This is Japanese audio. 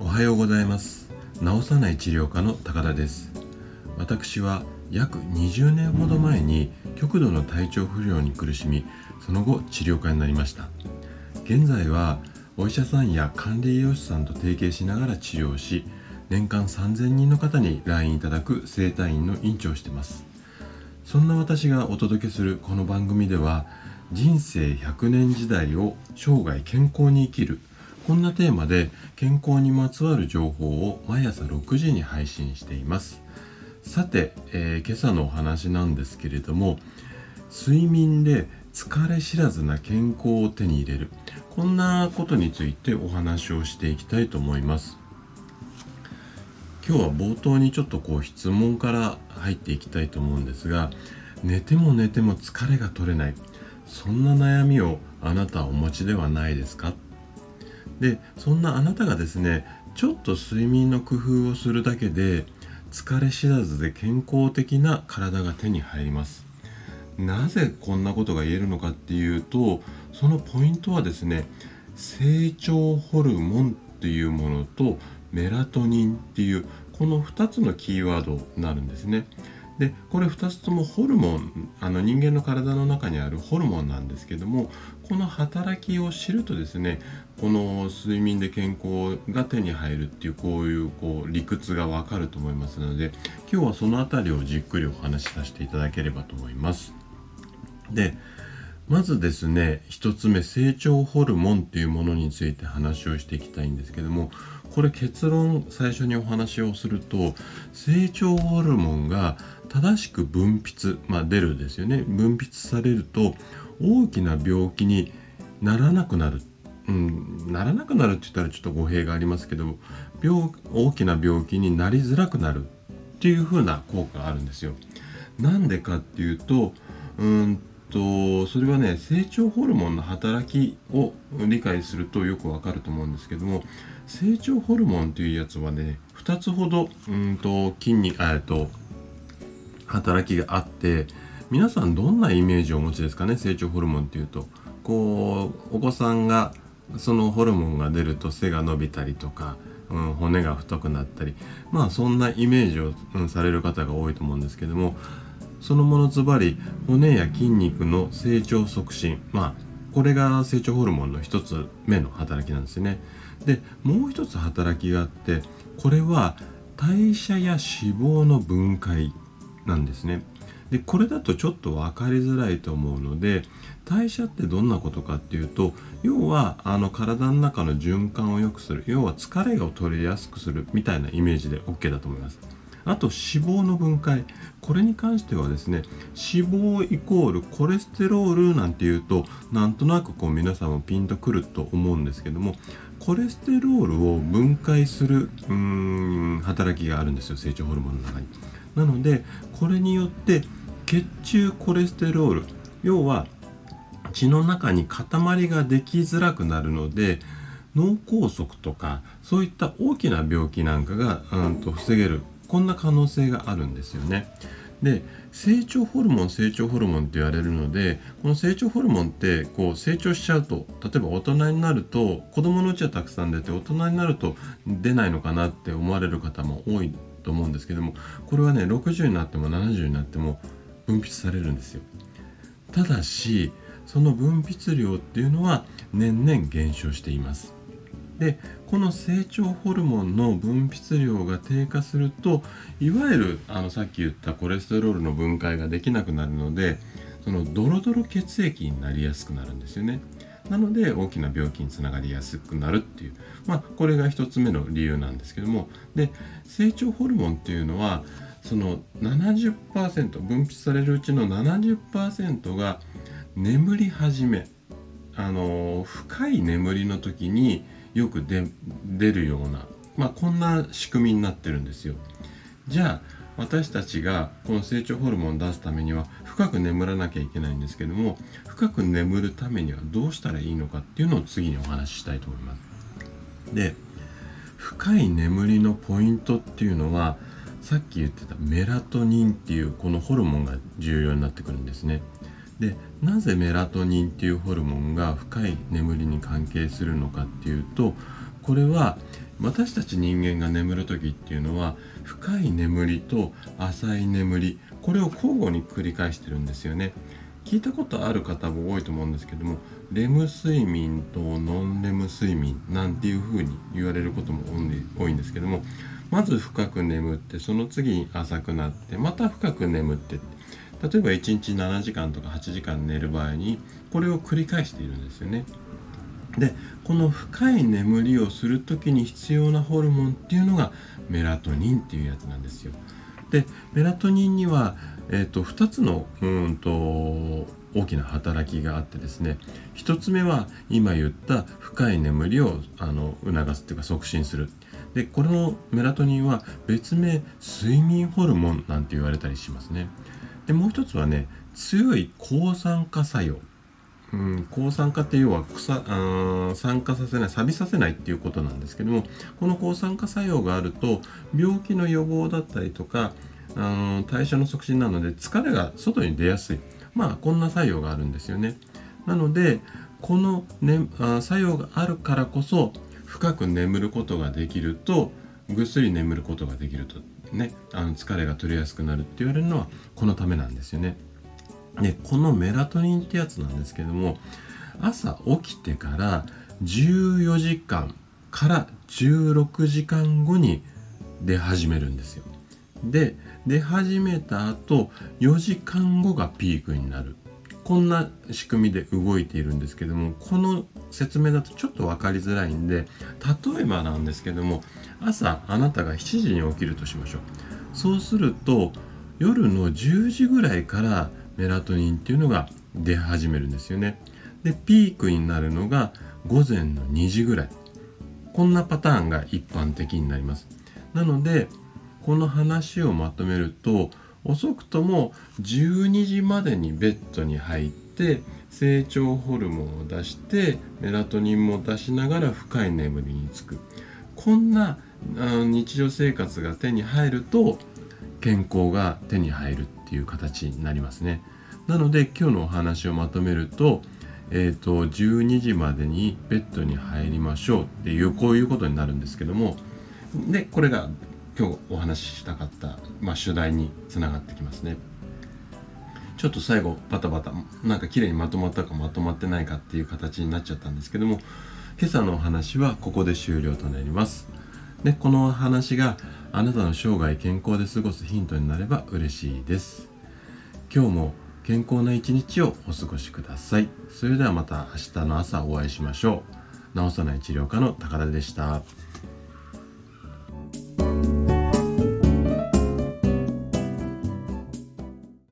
おはようございます。治さない治療科の高田です。私は約20年ほど前に極度の体調不良に苦しみその後治療家になりました。現在はお医者さんや管理栄養士さんと提携しながら治療し年間3000人の方に来院いただく整体院の院長をしています。そんな私がお届けするこの番組では人生100年時代を生涯健康に生きる。こんなテーマで健康にまつわる情報を毎朝6時に配信しています。さて、えー、今朝のお話なんですけれども睡眠で疲れ知らずな健康を手に入れる。こんなことについてお話をしていきたいと思います。今日は冒頭にちょっとこう質問から入っていきたいと思うんですが寝ても寝ても疲れが取れない。そんな悩みをあなたはお持ちではないですか？でそんなあなたがですねちょっと睡眠の工夫をするだけで疲れ知らずで健康的な体が手に入りますなぜこんなことが言えるのかっていうとそのポイントはですね成長ホルモンっていうものとメラトニンっていうこの2つのキーワードになるんですね。でこれ2つともホルモンあの人間の体の中にあるホルモンなんですけどもこの働きを知るとですねこの睡眠で健康が手に入るっていうこういうこう理屈がわかると思いますので今日はその辺りをじっくりお話しさせていただければと思います。でまずですね1つ目成長ホルモンっていうものについて話をしていきたいんですけどもこれ結論最初にお話をすると成長ホルモンが正しく分泌、まあ、出るですよね。分泌されると大きな病気にならなくなる、うん、ならなくなるって言ったらちょっと語弊がありますけど病大きな病気になりづらくなる。っていう風な効果があるんですよ。なんでかっていうとうんとそれはね成長ホルモンの働きを理解するとよくわかると思うんですけども成長ホルモンというやつはね2つほどうんと筋肉えと働きがあって皆さんどんなイメージをお持ちですかね成長ホルモンっていうと。こうお子さんがそのホルモンが出ると背が伸びたりとか、うん、骨が太くなったりまあそんなイメージを、うん、される方が多いと思うんですけどもそのものズバリ骨や筋肉の成長促進。まあこれが成長ホルモンの一つ目の働きなんですね。でもう一つ働きがあってこれは代謝や脂肪の分解なんですね。でこれだとちょっと分かりづらいと思うので代謝ってどんなことかっていうと要はあの体の中の循環を良くする。要は疲れを取りやすくするみたいなイメージで OK だと思います。あと脂肪の分解これに関してはですね脂肪イコールコレステロールなんていうとなんとなくこう皆さんもピンとくると思うんですけどもコレステロールを分解するうーん働きがあるんですよ成長ホルモンの中に。なのでこれによって血中コレステロール要は血の中に塊ができづらくなるので脳梗塞とかそういった大きな病気なんかが、うんと防げるこんな可能性があるんですよね。で成長ホルモン成長ホルモンって言われるのでこの成長ホルモンってこう成長しちゃうと例えば大人になると子供のうちはたくさん出て大人になると出ないのかなって思われる方も多いと思うんですけどもこれはね60になっても70になっても分泌されるんですよただしその分泌量っていうのは年々減少していますでこの成長ホルモンの分泌量が低下するといわゆるあのさっき言ったコレステロールの分解ができなくなるのでそのドロドロ血液になりやすくなるんですよね。なので大きな病気につながりやすくなるっていうまあこれが1つ目の理由なんですけどもで成長ホルモンっていうのはその70%分泌されるうちの70%が眠り始めあの深い眠りの時によく出るような、まあ、こんな仕組みになってるんですよ。じゃあ私たちがこの成長ホルモンを出すためには深く眠らなきゃいけないんですけども深く眠るためにはどうしたらいいのかっていうのを次にお話ししたいと思います。で深い眠りのポイントっていうのはさっき言ってたメラトニンっていうこのホルモンが重要になってくるんですね。でなぜメラトニンっていうホルモンが深い眠りに関係するのかっていうとこれは私たち人間が眠る時っていうのは深い眠りと浅い眠りこれを交互に繰り返してるんですよね。聞いたことある方も多いと思うんですけどもレム睡眠とノンレム睡眠なんていう風に言われることも多いんですけどもまず深く眠ってその次に浅くなってまた深く眠ってって例えば1日7時間とか8時間寝る場合にこれを繰り返しているんですよね。でこの深い眠りをする時に必要なホルモンっていうのがメラトニンっていうやつなんですよ。でメラトニンには、えーと、2つのうんと大きな働きがあってですね1つ目は今言った深い眠りをあの促すっていうか促進するでこのメラトニンは別名睡眠ホルモンなんて言われたりしますねでもう一つはね強い抗酸化作用。うん、抗酸化って要は草あ酸化させない錆びさせないっていうことなんですけどもこの抗酸化作用があると病気の予防だったりとかあ代謝の促進なので疲れが外に出やすい。まあこんな作用があるんですよね。なのでこの、ね、あ作用があるからこそ深く眠ることができるとぐっすり眠ることができると。ねあの疲れが取れやすくなるって言われるのはこのためなんですよね。でこのメラトニンってやつなんですけども朝起きてから14時間から16時間後に出始めるんですよ。で出始めた後4時間後がピークになるこんな仕組みで動いているんですけどもこの説明だとちょっと分かりづらいんで例えばなんですけども朝あなたが7時に起きるとしましょう。そうすると夜の10時ぐらいからメラトニンっていうのが出始めるんですよね。でピークになるのが午前の2時ぐらい。こんなパターンが一般的になります。なのでこの話をまとめると遅くとも12時までにベッドに入って成長ホルモンを出してメラトニンも出しながら深い眠りにつく。こんな日常生活が手に入ると健康が手に入るっていう形になりますね。なので今日のお話をまとめるとえーと、12時までにベッドに入りましょうっていうこういうことになるんですけども。でこれが今日お話ししたかった、まあ、主題につながってきますね。ちょっと最後バタバタなんか綺麗にまとまったかまとまってないかっていう形になっちゃったんですけども今朝のお話はここで終了となります。でこの話があなたの生涯健康で過ごすヒントになれば嬉しいです。今日も健康な一日をお過ごしください。それではまた明日の朝お会いしましょう。治さない治療科の高田でした。